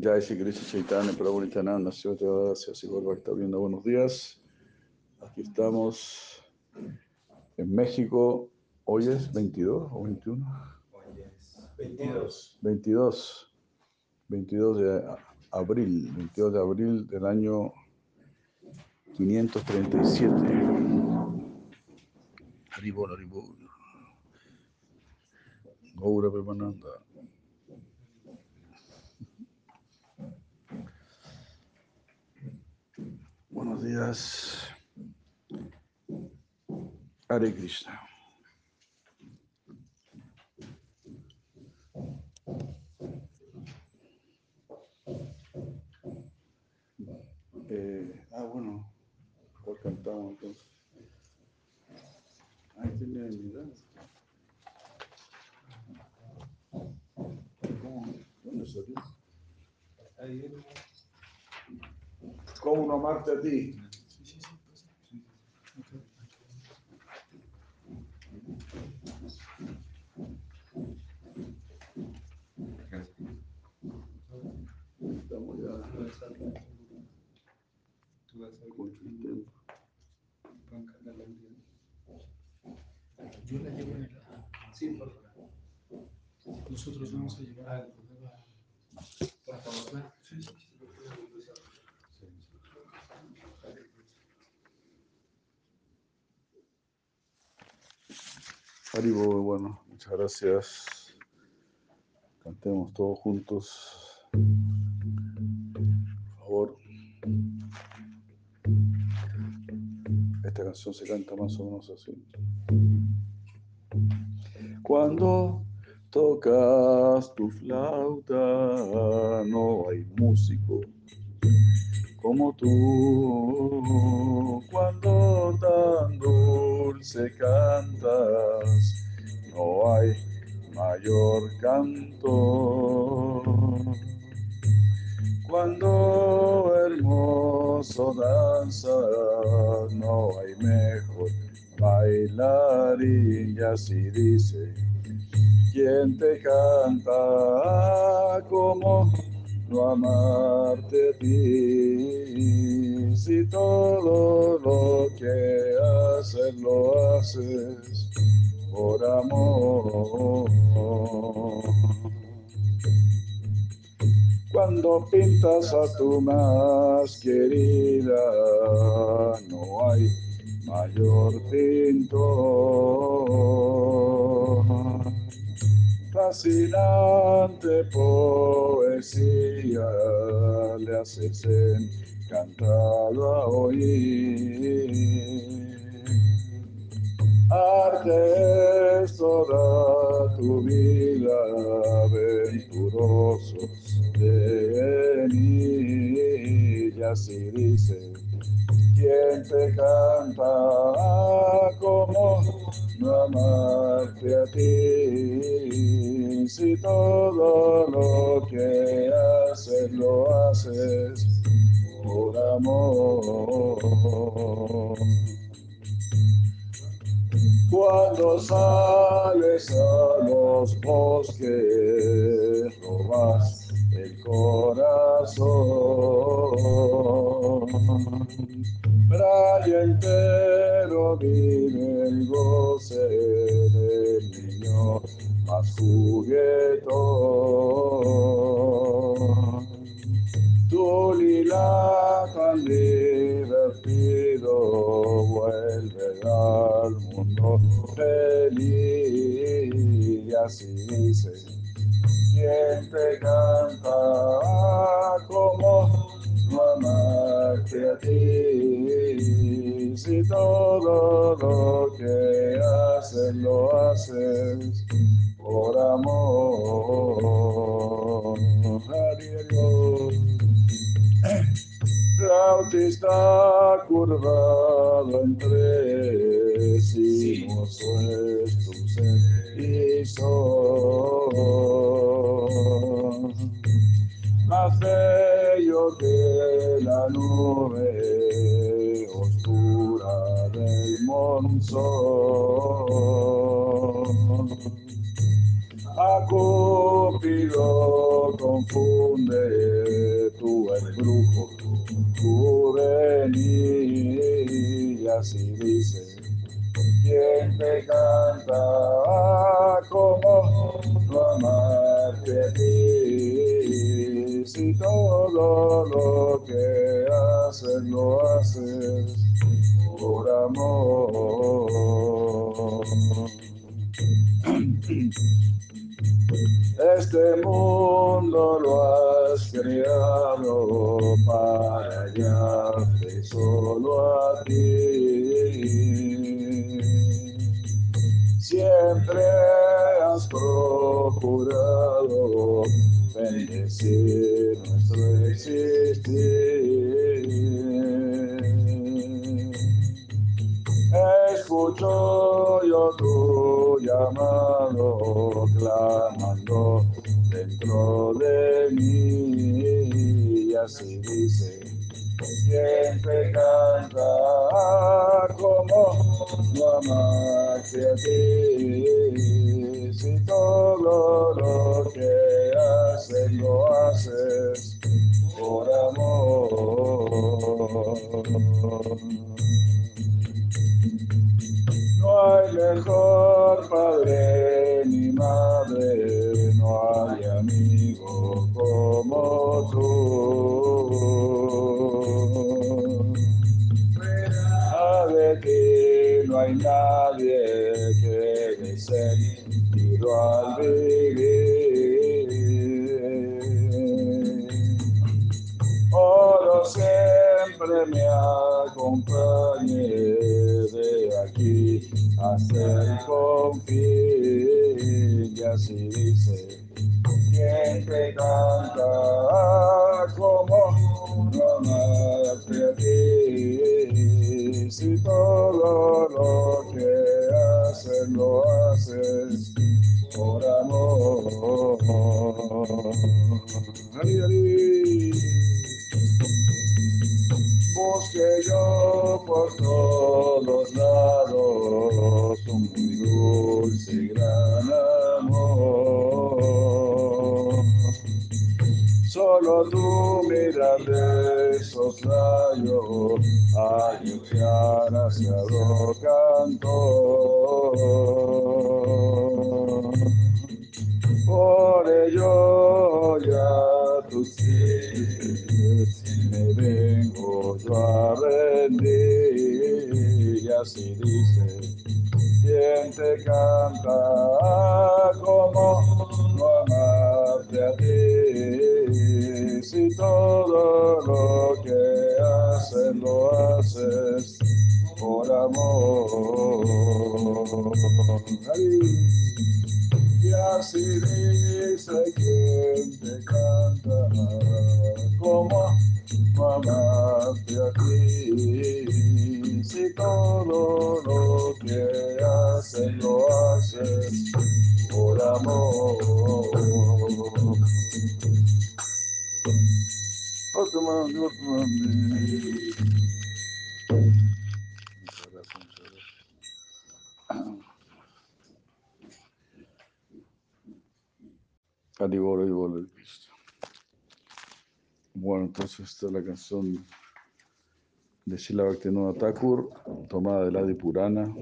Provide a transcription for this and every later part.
Jai Shri Krishna Chaitanya Prabhu Nityananda Sivate Vadasya Sigor está viendo buenos días. Aquí estamos en México. Hoy es 22 o 21? Hoy es 22. 22. 22 de abril. 22 de abril del año 537. Haribol, Haribol. Gaura Premananda. Buenos días. Hare Krishna. Eh, ah, bueno, ¿cuál cantamos entonces? Ahí edad. ¿Cómo? ¿Dónde ¿Cómo no amarte a ti? Estamos ya Tú vas a con el tiempo. Yo la llevo en el. Sí, por favor. Nosotros vamos a llevar. Por favor. Sí, sí, bueno, muchas gracias. Cantemos todos juntos. Por favor. Esta canción se canta más o menos así. Cuando tocas tu flauta, no hay músico como tú. Cuando tan dulce cantas, no hay mayor canto. Cuando hermoso danzas, no hay mejor bailarín, y así dice. ¿Quién te canta como no amarte a ti? Si todo lo que haces lo haces por amor. Cuando pintas a tu más querida, no hay mayor pintor. Fascinante poesía le haces encantado a oír. Arte toda tu vida, aventuroso de venir. Y así dice, quien te canta como amarte a ti. Si todo lo que haces lo haces por amor. Cuando sales a los bosques, robas el corazón. Raya entero vive el goce del niño más juguetón. Tu lila tan divertido vuelve al mundo feliz y así dice quien te canta como amarte a ti si todo lo que haces lo haces por amor Hari Hari. Rauti está curvado entre sí, es tu ser y sol. Más bello que la nube oscura del monzón. A Cúpido confunde juvenil, y así dice. ¿Quién te canta como no amarte a ti? Si todo lo que haces lo haces por amor. Este mundo lo has creado para hallarte solo a ti. Siempre has procurado bendecir nuestro existir. Escucho yo tu llamado, clamando dentro de mí, y así dice, te canta hacia lo canto. Por ello ya tus pies me vengo yo a rendir y así dice quien te canta como no amarte a ti si todo lo que haces lo haces por amor. Y así dice quien te canta, como amarte a ti. Si todo lo que haces lo haces por amor. Muchas gracias. Haribol, Haribol, Krishna. Bueno, entonces esta es la canción de Shila Bhaktivinoda Thakur, tomada del Adi Purana.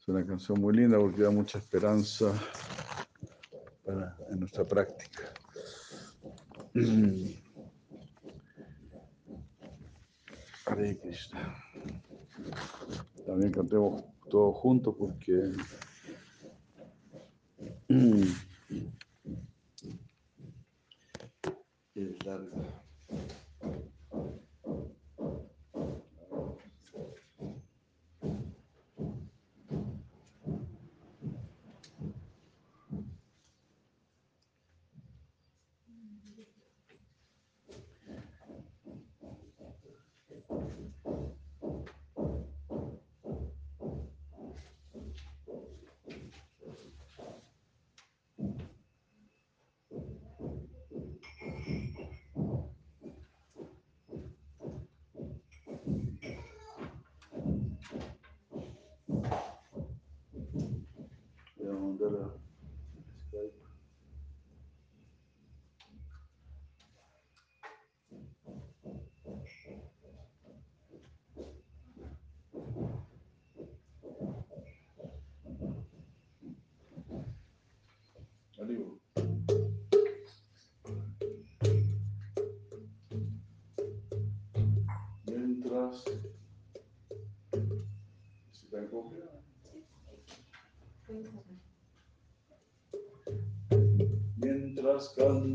Es una canción muy linda porque da mucha esperanza para, en nuestra práctica. Hare Krishna. También cantemos todos juntos porque mientras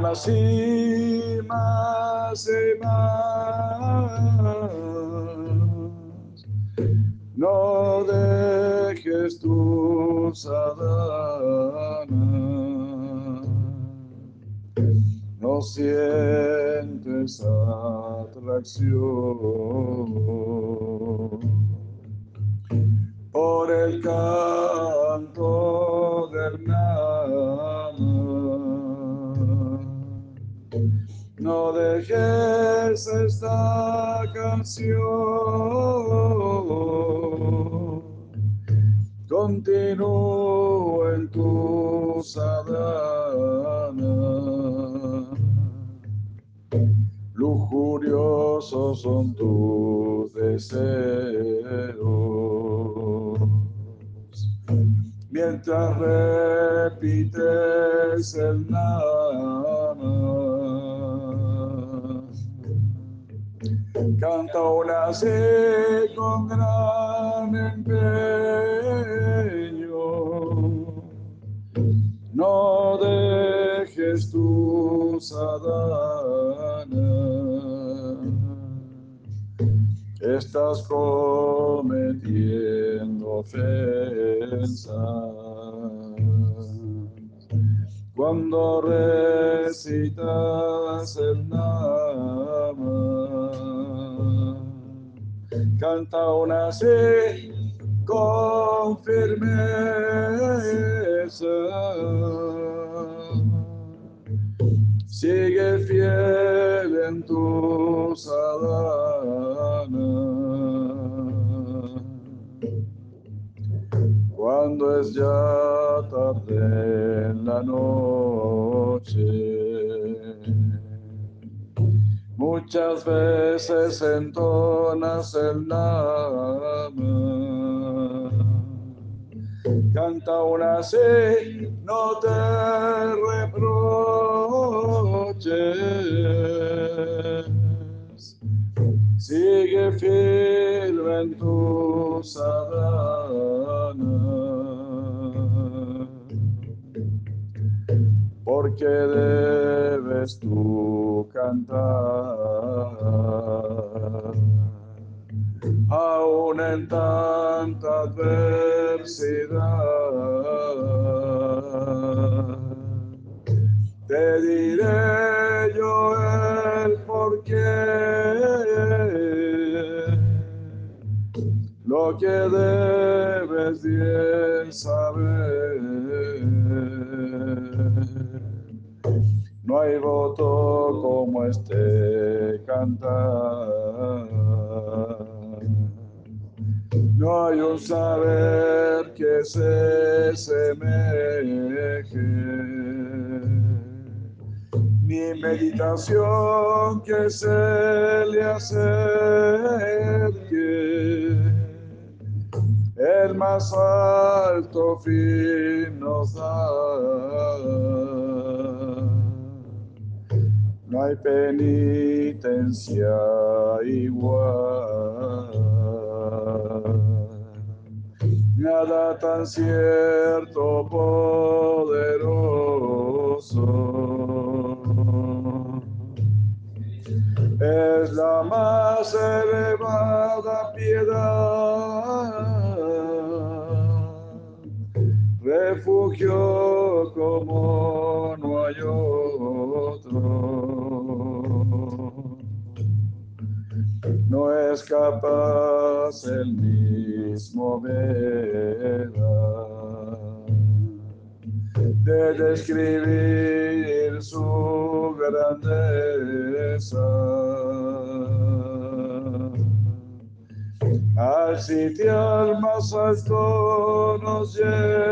Canta una así más. No dejes tu sadhana. No sientes atracción por el canto del nama. Dejes esta canción. Continúa en tu sadhana. Lujuriosos son tus deseos. Mientras repites el nama. Canta una así con gran empeño. No dejes tu sadhana. Estás cometiendo ofensas. Cuando recitas el nama, canta una así con firmeza. Sigue fiel en tu sadhana. Cuando es ya tarde en la noche, muchas veces entonas el nama. Canta una así, no te reproches. Sigue firme en tu sadhana. Porque debes tú cantar aún en tanta adversidad. Te diré yo el porqué, lo que debes bien saber. No hay voto como este cantar. No hay un saber que se semeje, ni meditación que se le acerque. El más alto fin nos da. No hay penitencia igual. nada tan cierto, poderoso. Es la más elevada piedad, refugio como no No es capaz el mismo Veda de describir su grandeza. Al sitio más alto nos lleva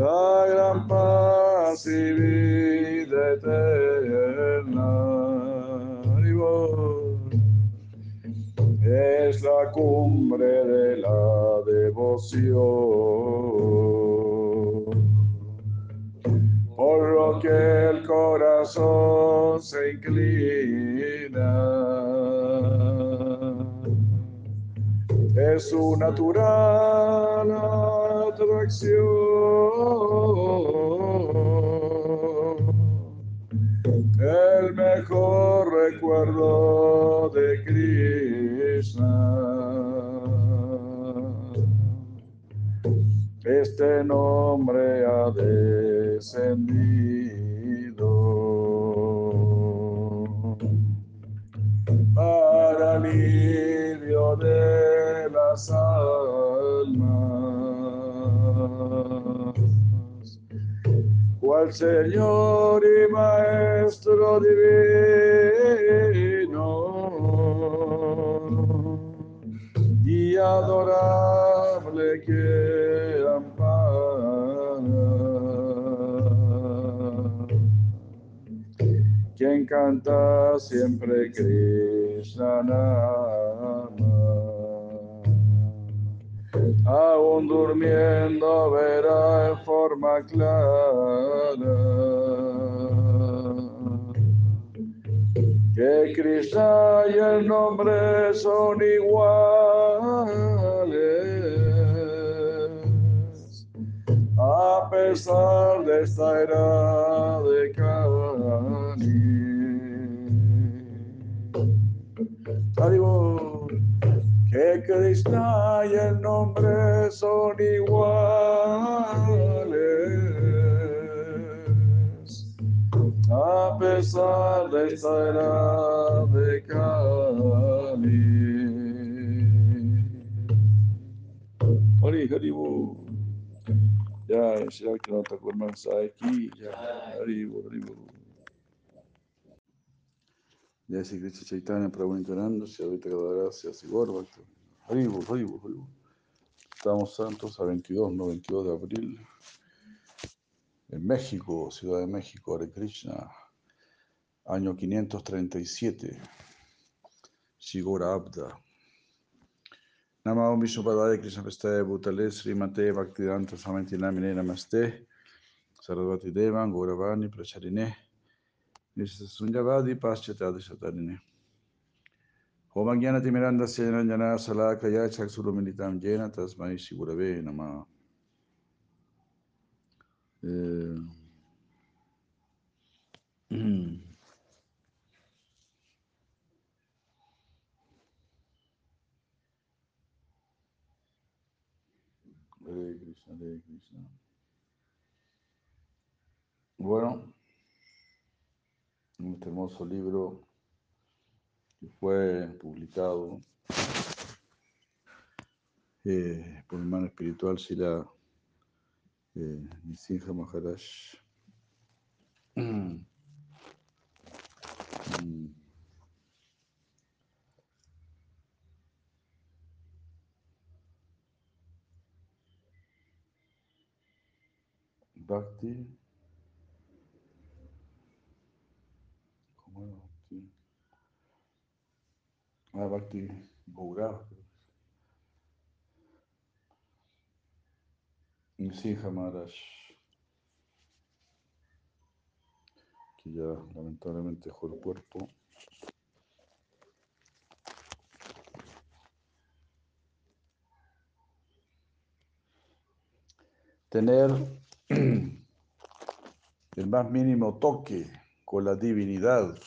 la gran paz y vida. Es la cumbre de la devoción, por lo que el corazón se inclina. Es su natural atracción Este nombre ha descendido. Para alivio de las almas. Cual Señor y Maestro divino canta siempre Krishna aún durmiendo verá en forma clara que Krishna y el nombre son iguales. A pesar de esta era Adiós que Krishna y el nombre son iguales, a pesar de esta era de Kali. Hari Haribu. Ya, Shri el mensaje aquí. Ya, Haribu, Haribu. Ya si Krishna Chaitanya Prabhu Nityananda, si ahorita gracias y Gorba. Haribu, Haribu, Haribu. Estamos santos a 22, no 22 de abril. En México, Ciudad de México, Hare Krishna. Año 537. Shigora Abda. Namo Vishnu Padaya Krishna Pestaya Bhutale Srimate Bhaktivedanta Swamiti Namine Namaste. Sarasvati Devan Gauravani Pracharine. Sunyavadi Paschatadi Satarine. Homagyana Timiranda Shigurave Nama. Eh, Krishna, Krishna. Bueno, este hermoso libro que fue publicado eh, por mi hermano espiritual Sila eh, Nisinja Maharaj. Mm. Bhakti. Aparte, abogado. Nisija Maharaj, que ya lamentablemente dejó el cuerpo. Tener el más mínimo toque con la divinidad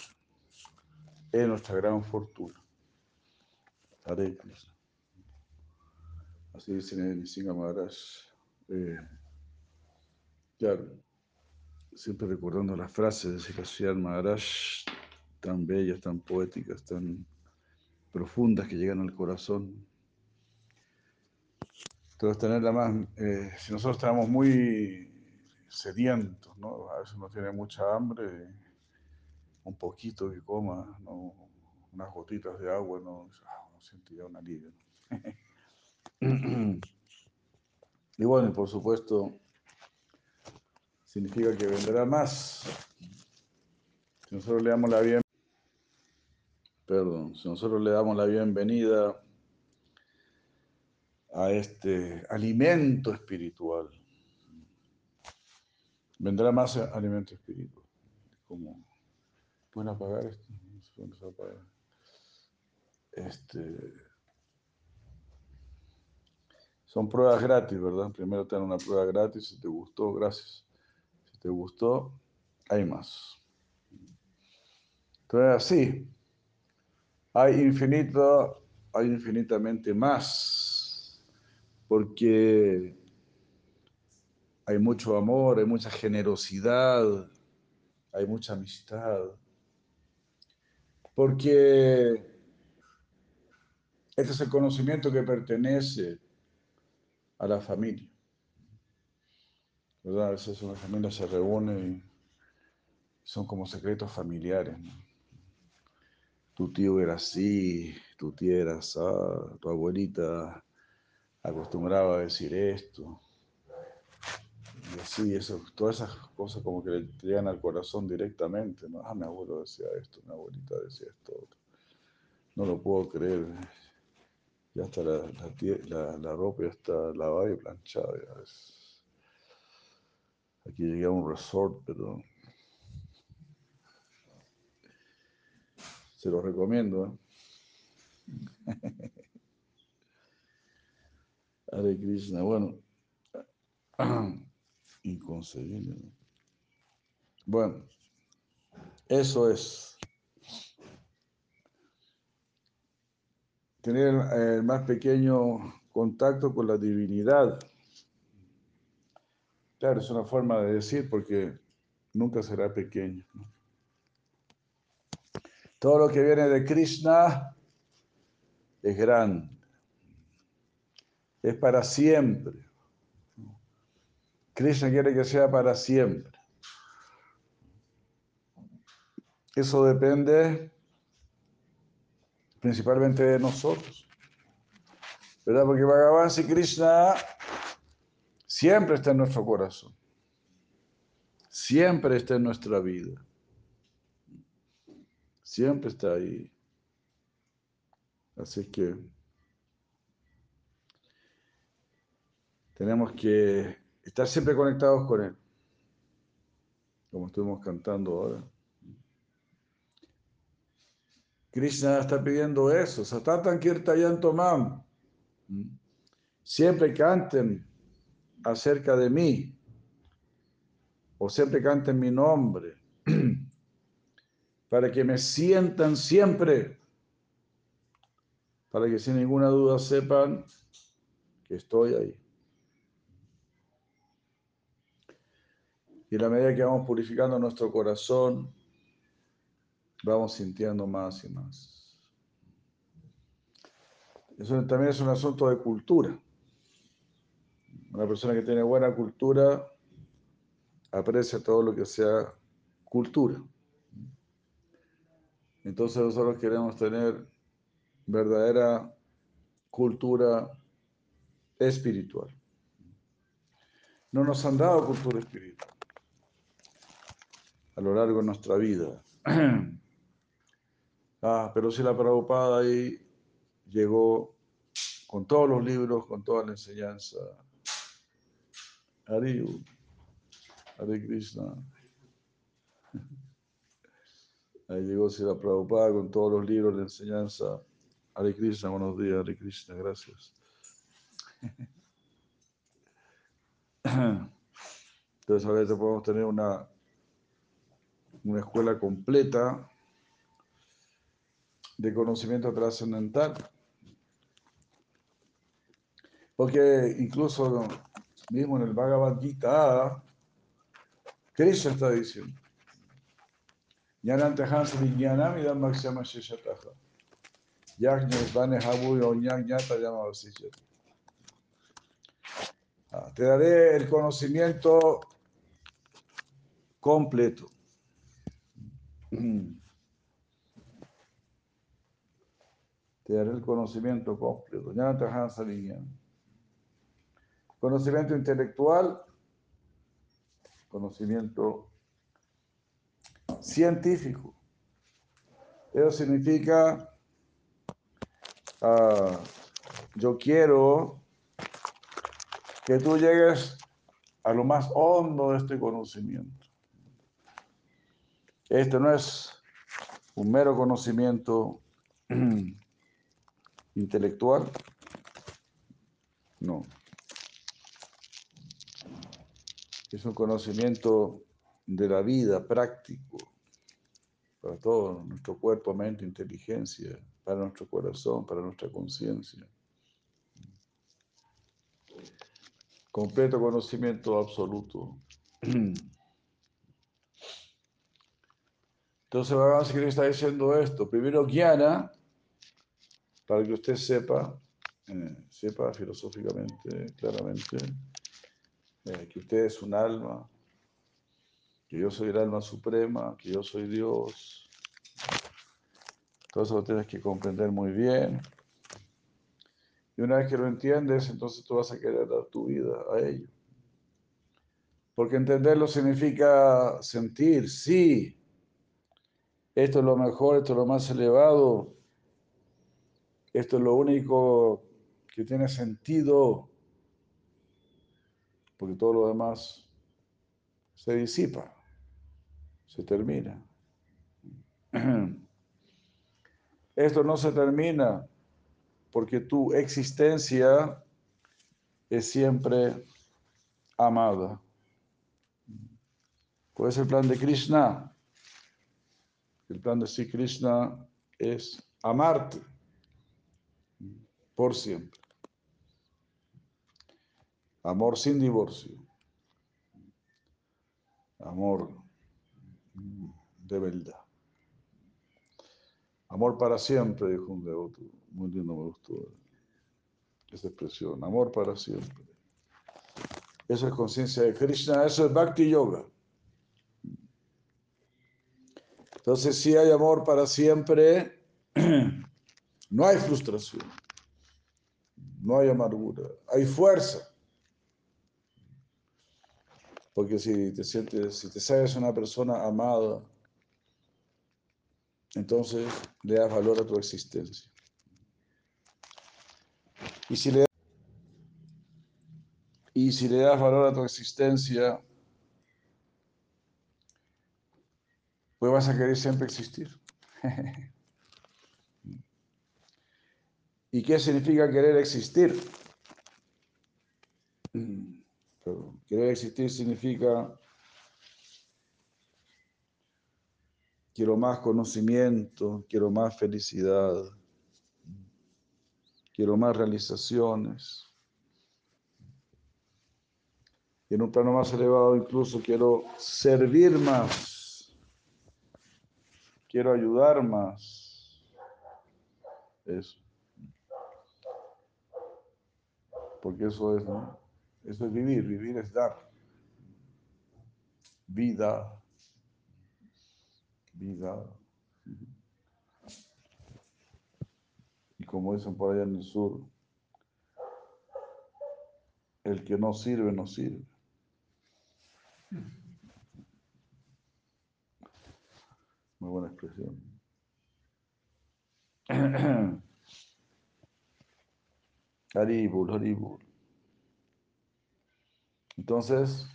es nuestra gran fortuna. Hare Krishna. Así dice en Singa Maharaj. Eh, claro, siempre recordando las frases de Sikashian Maharaj, tan bellas, tan poéticas, tan profundas que llegan al corazón. Entonces, tenerla más, eh, si nosotros estamos muy sedientos, ¿no? a veces uno tiene mucha hambre, un poquito que coma, ¿no? unas gotitas de agua, no, siente ya un alivio. y bueno, por supuesto, significa que vendrá más. Si nosotros le damos la bien, perdón, si nosotros le damos la bienvenida a este alimento espiritual, vendrá más alimento espiritual. Como, ¿pueden apagar esto? Se apaga. Este, son pruebas gratis, ¿verdad? Primero te dan una prueba gratis, si te gustó, gracias. Si te gustó, hay más. Entonces, así, hay infinito, hay infinitamente más, porque hay mucho amor, hay mucha generosidad, hay mucha amistad, porque este es el conocimiento que pertenece a la familia. A veces una familia se reúne y son como secretos familiares. Tu tío era así, tu tía era así, tu abuelita acostumbraba a decir esto. Y así, eso, todas esas cosas como que le llegan al corazón directamente. Ah, mi abuelo decía esto, mi abuelita decía esto. No lo puedo creer. Ya está la, la, la, ropa ya está lavada y planchada. Ya es. Aquí llegué a un resort, pero se lo recomiendo. ¿eh? Hare Krishna, bueno, inconcebible. Bueno, eso es. Tener el más pequeño contacto con la divinidad. Claro, es una forma de decir porque nunca será pequeño. Todo lo que viene de Krishna es grande, es para siempre. Krishna quiere que sea para siempre. Eso depende principalmente de nosotros. ¿Verdad? Porque Bhagavan y Krishna siempre está en nuestro corazón. Siempre está en nuestra vida. Siempre está ahí. Así que tenemos que estar siempre conectados con Él. Como estuvimos cantando ahora. Krishna está pidiendo eso. Satatan Kirtayan Tomam. Siempre canten acerca de mí. O siempre canten mi nombre. Para que me sientan siempre. Para que sin ninguna duda sepan que estoy ahí. Y a la medida que vamos purificando nuestro corazón, vamos sintiendo más y más. Eso también es un asunto de cultura. Una persona que tiene buena cultura aprecia todo lo que sea cultura. Entonces nosotros queremos tener verdadera cultura espiritual. No nos han dado cultura espiritual a lo largo de nuestra vida. Ah, pero si la Prabhupada ahí llegó con todos los libros, con toda la enseñanza. Hari, Hare Krishna. Ahí llegó si la Prabhupada con todos los libros de enseñanza. Hare Krishna, buenos días, Hare Krishna, gracias. Entonces ahora ya podemos tener una, una escuela completa de conocimiento trascendental. Porque incluso mismo en el Bhagavad Gita, Krishna está diciendo, Jnanantahan Sriñanam idam Makshama Sheshataha. Yajñas Vane Habu Yoñañata llama Ah, Te daré el conocimiento completo. Te daré el conocimiento completo. Conocimiento intelectual, conocimiento científico. Eso significa, ah, yo quiero que tú llegues a lo más hondo de este conocimiento. Este no es un mero conocimiento intelectual, no. Es un conocimiento de la vida práctico para todo nuestro cuerpo, mente, inteligencia, para nuestro corazón, para nuestra conciencia. Completo conocimiento absoluto. Entonces Bhagavan Sri está diciendo esto. Primero Guiana, para que usted sepa, eh, sepa filosóficamente, claramente, eh, que usted es un alma, que yo soy el alma suprema, que yo soy Dios. Todo eso lo tienes que comprender muy bien. Y una vez que lo entiendes, entonces tú vas a querer dar tu vida a ello. Porque entenderlo significa sentir, sí, esto es lo mejor, esto es lo más elevado, esto es lo único que tiene sentido, porque todo lo demás se disipa, se termina. Esto no se termina porque tu existencia es siempre amada. ¿Cuál es el plan de Krishna? El plan de Sri Krishna es amarte por siempre. Amor sin divorcio. Amor de verdad. Amor para siempre, dijo un devoto. Muy lindo, me gustó esa expresión. Amor para siempre. Eso es conciencia de Krishna, eso es Bhakti Yoga. Entonces, si hay amor para siempre, no hay frustración, no hay amargura, hay fuerza. Porque si te sientes, si te sabes una persona amada, entonces le das valor a tu existencia. Y si le, y si le das valor a tu existencia, pues vas a querer siempre existir. ¿Y qué significa querer existir? querer existir significa quiero más conocimiento, quiero más felicidad, quiero más realizaciones. Y en un plano más elevado incluso quiero servir más, quiero ayudar más. Eso. Porque eso es, ¿no? Eso es vivir, vivir es dar. Vida. Vida. Y como dicen por allá en el sur, el que no sirve, no sirve. Muy buena expresión. Haribul, Haribul. Entonces,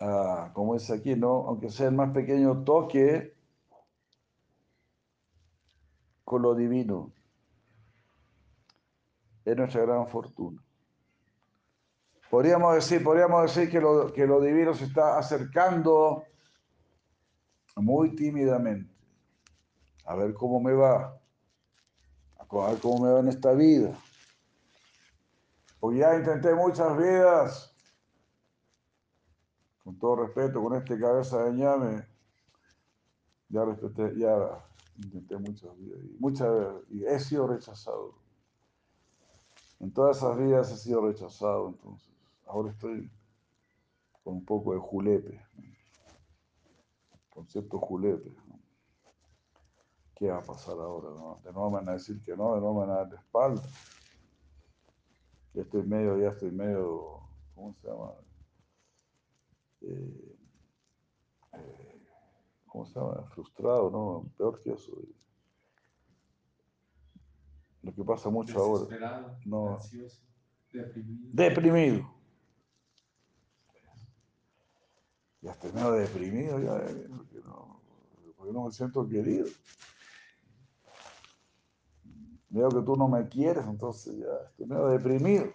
ah, como es aquí, ¿no? Aunque sea el más pequeño toque con lo divino, es nuestra gran fortuna. Podríamos decir, podríamos decir que lo, que lo divino se está acercando muy tímidamente. A ver cómo me va. Ver cómo me va en esta vida. Porque ya intenté muchas vidas. Con todo respeto, con este cabeza de ñame. Ya respeté, ya intenté muchas vidas. Y, muchas, y he sido rechazado. En todas esas vidas he sido rechazado. Entonces, ahora estoy con un poco de julepe. Con cierto julepe. ¿Qué va a pasar ahora? No? De nuevo me van a decir que no, de nuevo me van a dar de espalda. Ya estoy medio, ya estoy medio, ¿cómo se llama? Eh, eh, ¿Cómo se llama? Frustrado, ¿no? Peor que eso. Lo que pasa mucho ahora. Desesperado, No. ansioso, deprimido. Deprimido. Ya estoy medio deprimido, ya, eh, porque no, porque no me siento querido. Veo que tú no me quieres, entonces ya estoy medio deprimido.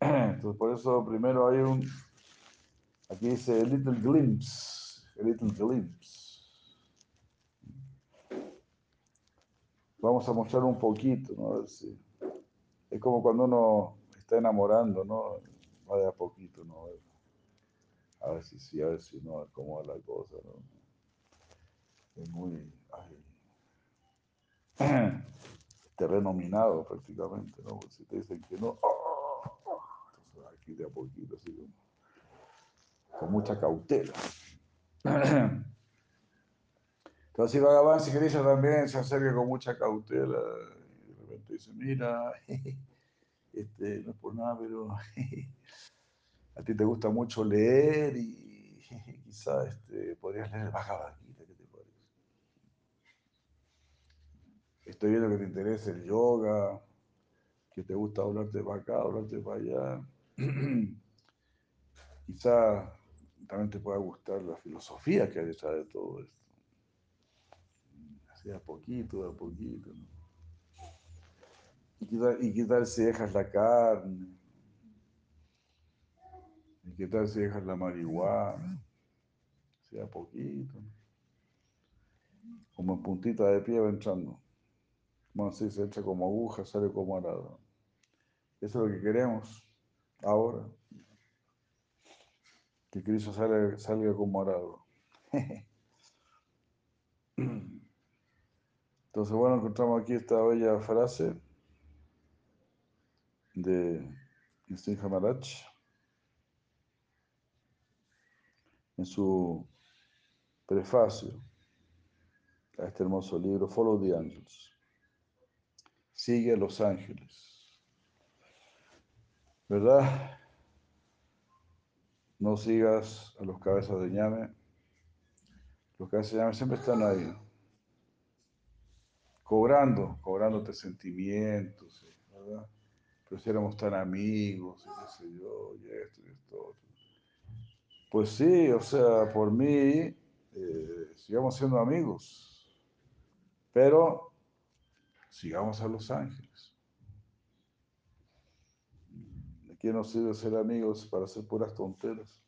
Entonces, por eso primero hay un. Aquí dice a little glimpse. A little glimpse. Vamos a mostrar un poquito, ¿no? A ver si- Es como cuando uno está enamorando, ¿no? Va de a poquito, ¿no? A ver, a si sí, a ver si no, cómo va la cosa, ¿no? Es muy. ay. terreno minado prácticamente, ¿no? Porque si te dicen que no, entonces aquí de a poquito, así como, con mucha cautela. Entonces, si Bhagavan si Krishna también se acerca con mucha cautela y de repente dice, mira, este, no es por nada, pero a ti te gusta mucho leer y quizás este, podrías leer el Bhagavad Gita, ¿qué te parece? Estoy viendo que te interesa el yoga, que te gusta hablarte para acá, hablarte para allá. Quizá también te pueda gustar la filosofía que hay detrás de todo esto. Así a poquito, de a poquito. ¿no? ¿Y, qué tal, ¿Y qué tal si dejas la carne? ¿Y qué tal si dejas la marihuana? Así a poquito. Como en puntita de pie va entrando. Sí, se entra como aguja, sale como arado. Eso es lo que queremos ahora. Que Cristo salga, salga como arado. Entonces, bueno, encontramos aquí esta bella frase de Singha Maharaj en su prefacio a este hermoso libro, Follow the Angels. Sigue a los ángeles. ¿Verdad? No sigas a los cabezas de ñame. Los cabezas de ñame siempre están ahí. Cobrando, cobrándote sentimientos, ¿verdad? Pero si éramos tan amigos, y qué sé yo, y esto y esto. Pues sí, o sea, por mí, eh, sigamos siendo amigos, pero sigamos a los ángeles. ¿De qué nos sirve ser amigos para hacer puras tonteras?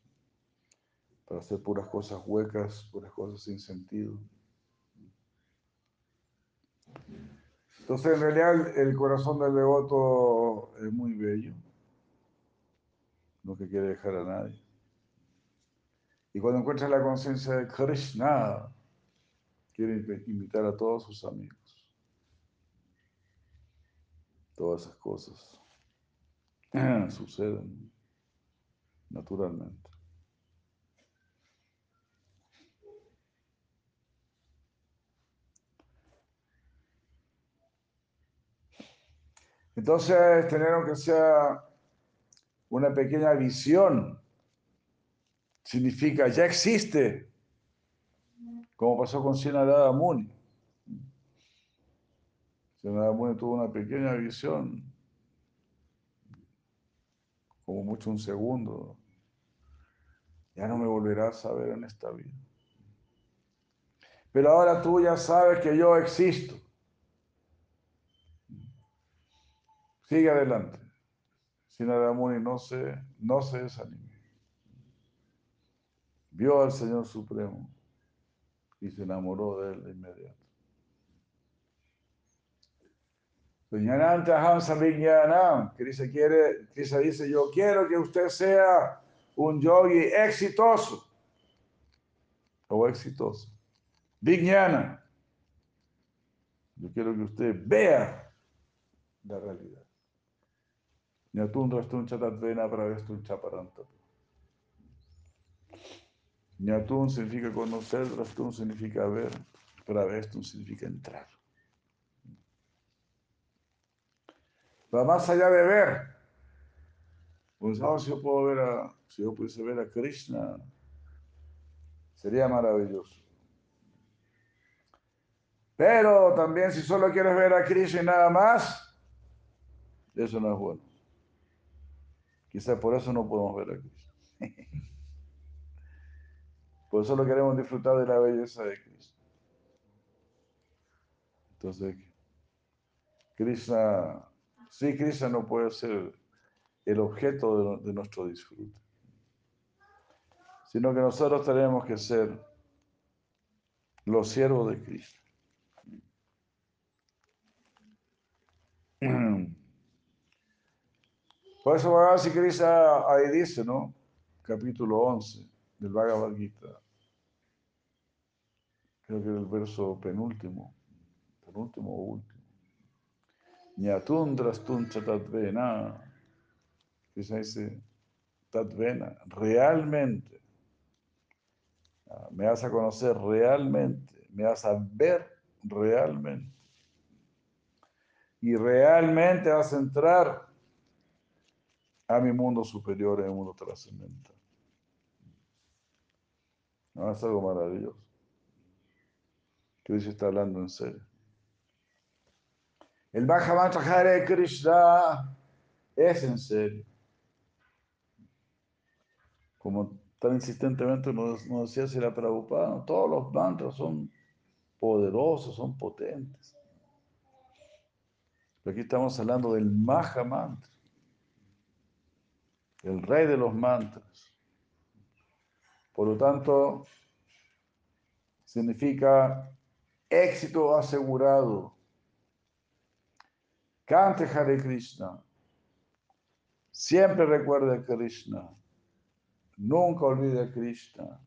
Para hacer puras cosas huecas, puras cosas sin sentido. Entonces, en realidad, el corazón del devoto es muy bello, no que quiere dejar a nadie. Y cuando encuentra la conciencia de Krishna, quiere invitar a todos sus amigos. Todas esas cosas suceden naturalmente. Entonces, tener que sea una pequeña visión significa ya existe, como pasó con Sinarada Muni. Sinarada Muni tuvo una pequeña visión, como mucho un segundo. Ya no me volverás a ver en esta vida. Pero ahora tú ya sabes que yo existo. Sigue adelante. Sinaramuni no se, no se desanimó. Vio al Señor Supremo y se enamoró de él de inmediato. Krishna quiere, Krishna dice, yo quiero que usted sea un yogi exitoso o exitoso. Vijnana. Yo quiero que usted vea la realidad. Nyatun rastun chatatvena pravestun chaparantapa. Nyatun significa conocer, rastun significa ver, pravestun significa entrar. Más allá de ver. Pues, si yo puedo ver a, si yo pudiese ver a Krishna, sería maravilloso. Pero también si solo quieres ver a Krishna y nada más, eso no es bueno. Quizás por eso no podemos ver a Krishna. Por eso lo queremos disfrutar de la belleza de Krishna. Entonces, Krishna, sí, Krishna no puede ser el objeto de, nuestro disfrute, sino que nosotros tenemos que ser los siervos de Krishna. Por eso Bhagavad Krishna ahí dice, ¿no? Capítulo 11 del Bhagavad. Creo que es el verso penúltimo, penúltimo o último. Tuncha tatvena. Krishna dice, tatvena, realmente. Ah, me vas a conocer realmente, me vas a ver realmente y realmente vas a entrar a mi mundo superior, en el mundo trascendental. No, es algo maravilloso. Se está hablando en serio. El Bhagavan Hare Krishna es en serio. Como tan insistentemente nos, decía si la Prabhupada, todos los mantras son poderosos, son potentes. Pero aquí estamos hablando del Maha Mantra, el rey de los mantras. Por lo tanto, significa éxito asegurado. Cante Hare Krishna. Siempre recuerde a Krishna. Nunca olvide a Krishna.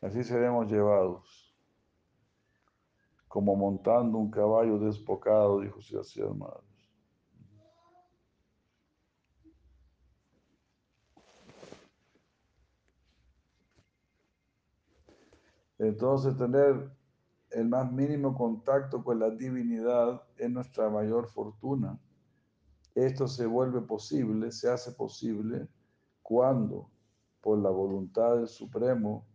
Así seremos llevados como montando un caballo desbocado, dijo así hermanos. Entonces tener el más mínimo contacto con la divinidad es nuestra mayor fortuna. Esto se vuelve posible, se hace posible cuando por la voluntad del Supremo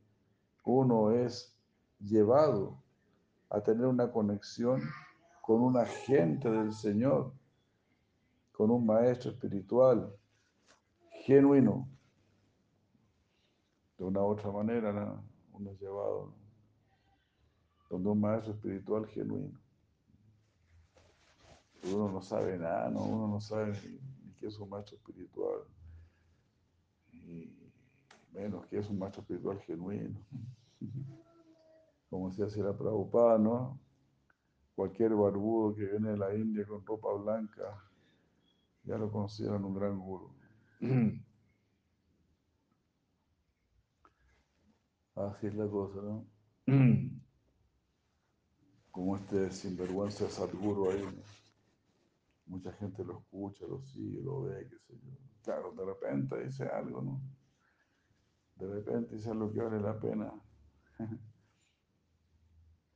uno es llevado a tener una conexión con un agente del Señor, con un maestro espiritual genuino. De una u otra manera, uno es llevado donde un maestro espiritual genuino. Uno no sabe nada, uno no sabe ni, qué es un maestro espiritual, y menos qué es un maestro espiritual genuino como se hace la Prabhupada, ¿no? Cualquier barbudo que viene de la India con ropa blanca, ya lo consideran un gran guru. Así es la cosa, ¿no? Como este sinvergüenza Sadhguru ahí. Mucha gente lo escucha, lo sigue, lo ve, qué sé yo. Claro, de repente dice algo, ¿no? De repente dice algo que vale la pena.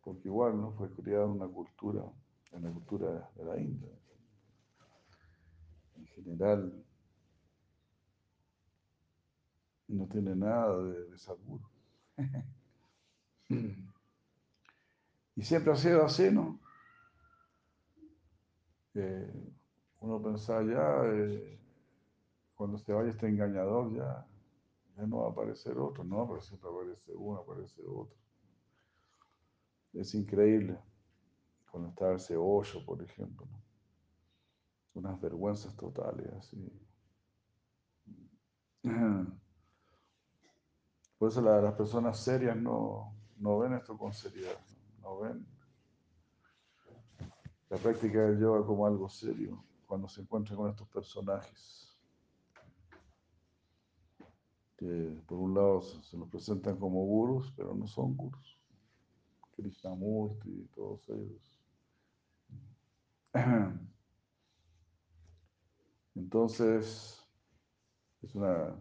porque igual no fue creada una cultura, en la cultura de la India. En general, no tiene nada de, de y siempre ha sido así, ¿no? Eh, uno pensaba ya, eh, cuando se vaya este engañador, ya, ya no va a aparecer otro, no, pero siempre aparece uno, aparece otro. Es increíble cuando está ese hoyo, por ejemplo. unas vergüenzas totales. Así. Por eso las personas serias no, no ven esto con seriedad, no ven la práctica del yoga como algo serio cuando se encuentran con estos personajes que por un lado se nos presentan como gurus, pero no son gurus. Krishnamurti y todos ellos. Entonces, es una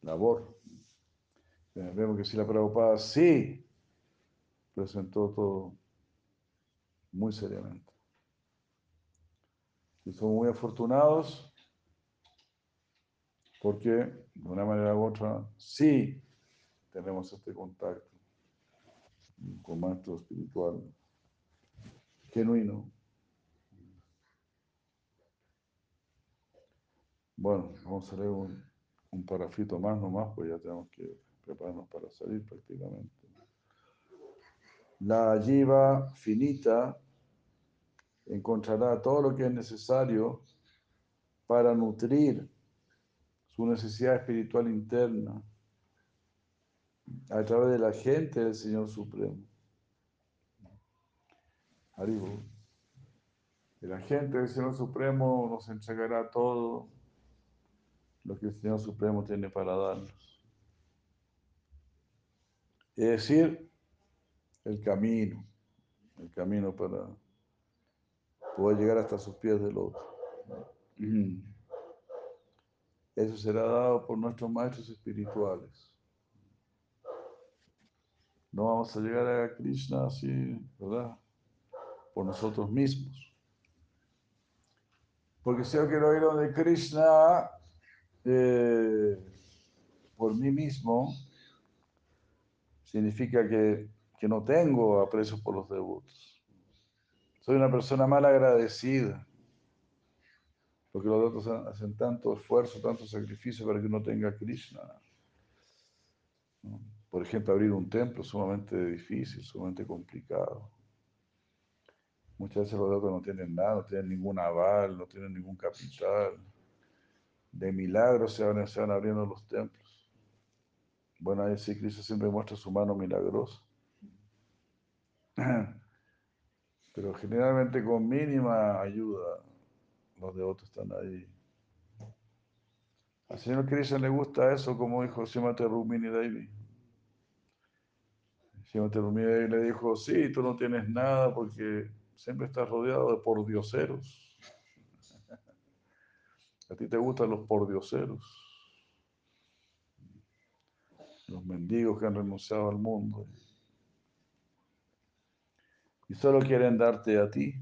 labor. Vemos que si la Prabhupada sí presentó todo muy seriamente. Y somos muy afortunados porque de una manera u otra sí tenemos este contacto con maestro espiritual genuino. Bueno, vamos a leer un, un parafito más nomás, pues ya tenemos que prepararnos para salir prácticamente. La jiva finita encontrará todo lo que es necesario para nutrir su necesidad espiritual interna a través de la gente del Señor Supremo. Haribo. El gente del Señor Supremo nos entregará todo lo que el Señor Supremo tiene para darnos. Es decir, el camino, el camino para poder llegar hasta sus pies del otro. Eso será dado por nuestros maestros espirituales. No vamos a llegar a Krishna así, ¿verdad? Por nosotros mismos. Porque si yo quiero ir de Krishna eh, por mí mismo, significa que, que no tengo aprecio por los devotos. Soy una persona mal agradecida porque los otros hacen tanto esfuerzo, tanto sacrificio para que uno tenga Krishna. Por ejemplo, abrir un templo es sumamente difícil, sumamente complicado. Muchas veces los otros no tienen nada, no tienen ningún aval, no tienen ningún capital. De milagros se van, se van abriendo los templos. Bueno, ahí sí Cristo siempre muestra su mano milagrosa. Pero generalmente con mínima ayuda los devotos están ahí. Al señor Krishna le gusta eso, como dijo Simate Rumini Devi. Simate Rumini Devi le dijo, sí, tú no tienes nada porque siempre estás rodeado de pordioseros. A ti te gustan los pordioseros. Los mendigos que han renunciado al mundo. Y solo quieren darte a ti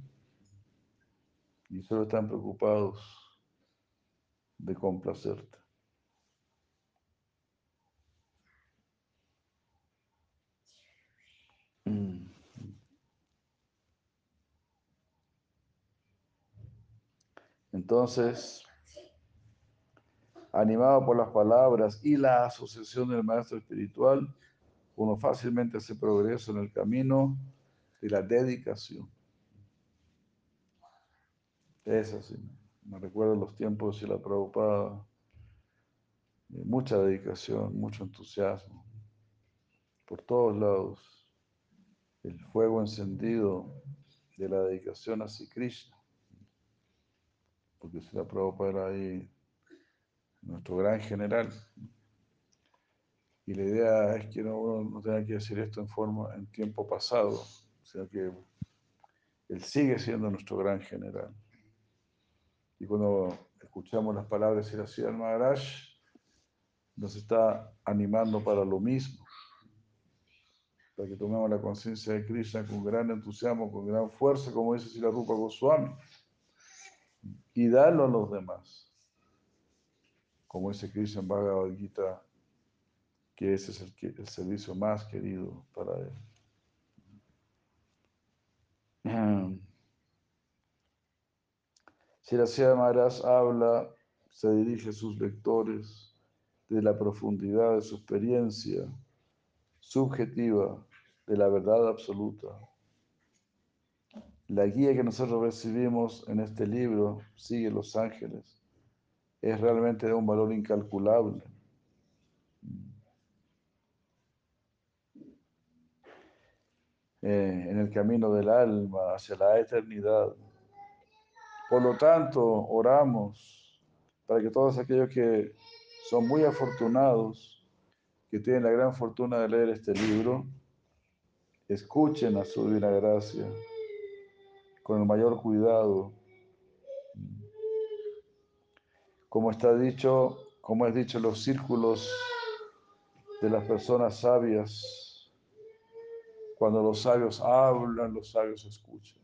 y solo están preocupados de complacerte. Mm. Entonces, animado por las palabras y la asociación del maestro espiritual, uno fácilmente hace progreso en el camino de la dedicación. Es así. Me recuerdo los tiempos de la Prabhupada. Mucha dedicación, mucho entusiasmo. Por todos lados. El fuego encendido de la dedicación a Sri Krishna. Porque si la Prabhupada era ahí nuestro gran general. Y la idea es que no, uno no tenga que decir esto en forma, en tiempo pasado, sino que él sigue siendo nuestro gran general. Y cuando escuchamos las palabras de Sri Maharaj, nos está animando para lo mismo. Para que tomemos la conciencia de Krishna con gran entusiasmo, con gran fuerza, como dice Sila Rupa Goswami, y darlo a los demás. Como dice Krishna en Bhagavad Gita, que ese es el servicio más querido para él. Si la Maharaj habla, se dirige a sus lectores de la profundidad de su experiencia subjetiva de la verdad absoluta. La guía que nosotros recibimos en este libro, Sigue los ángeles, es realmente de un valor incalculable. Eh, en el camino del alma hacia la eternidad. Por lo tanto, oramos para que todos aquellos que son muy afortunados, que tienen la gran fortuna de leer este libro, escuchen a su divina gracia con el mayor cuidado. Como está dicho, como es dicho los círculos de las personas sabias, cuando los sabios hablan, los sabios escuchan.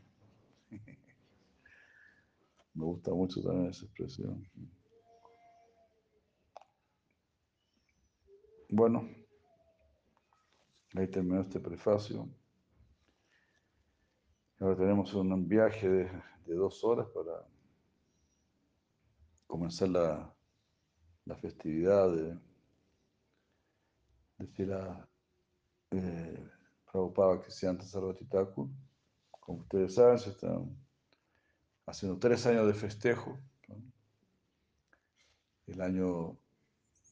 Me gusta mucho también esa expresión. Bueno, ahí terminó este prefacio. Ahora tenemos un viaje de, dos horas para comenzar la, festividad de, de Fila eh, Prabhupada Kristianta Sarvati. Como ustedes saben, se están haciendo tres años de festejo. El año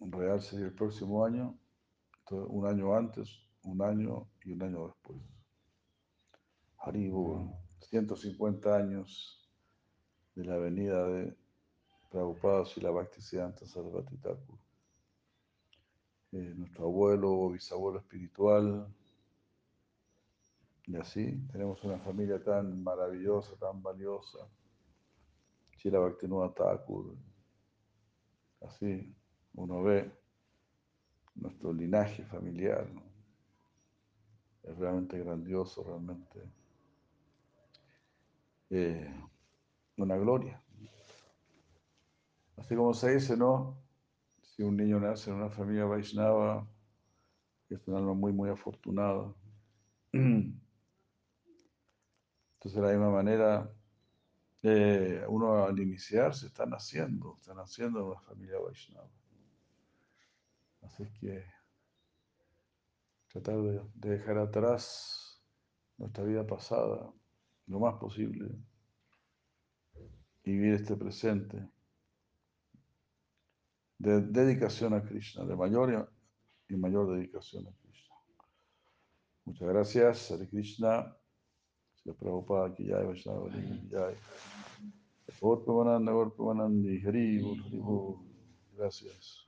real sería el próximo año, un año antes, un año y un año después. Haribo, 150 años de la venida de Prabhupada la Bhaktisiddhanta Sarvati Thakur. Eh, nuestro abuelo o bisabuelo espiritual. Y así tenemos una familia tan maravillosa, tan valiosa. Shila Bhaktivinoda Thakur. Así uno ve nuestro linaje familiar. Es realmente grandioso, realmente eh, una gloria. Así como se dice, ¿no? Si un niño nace en una familia Vaishnava, es un alma muy, muy afortunada. Entonces, de la misma manera, eh, uno al iniciarse está naciendo, está naciendo en una familia Vaishnava. Así que tratar de dejar atrás nuestra vida pasada lo más posible y vivir este presente de dedicación a Krishna, de mayor y mayor dedicación a Krishna. Muchas gracias, Hare Krishna. Prabhupada ki jai, Vaishnava ki jai. Gaur Pramananda, Gaur Pramanandi, Hari Gracias.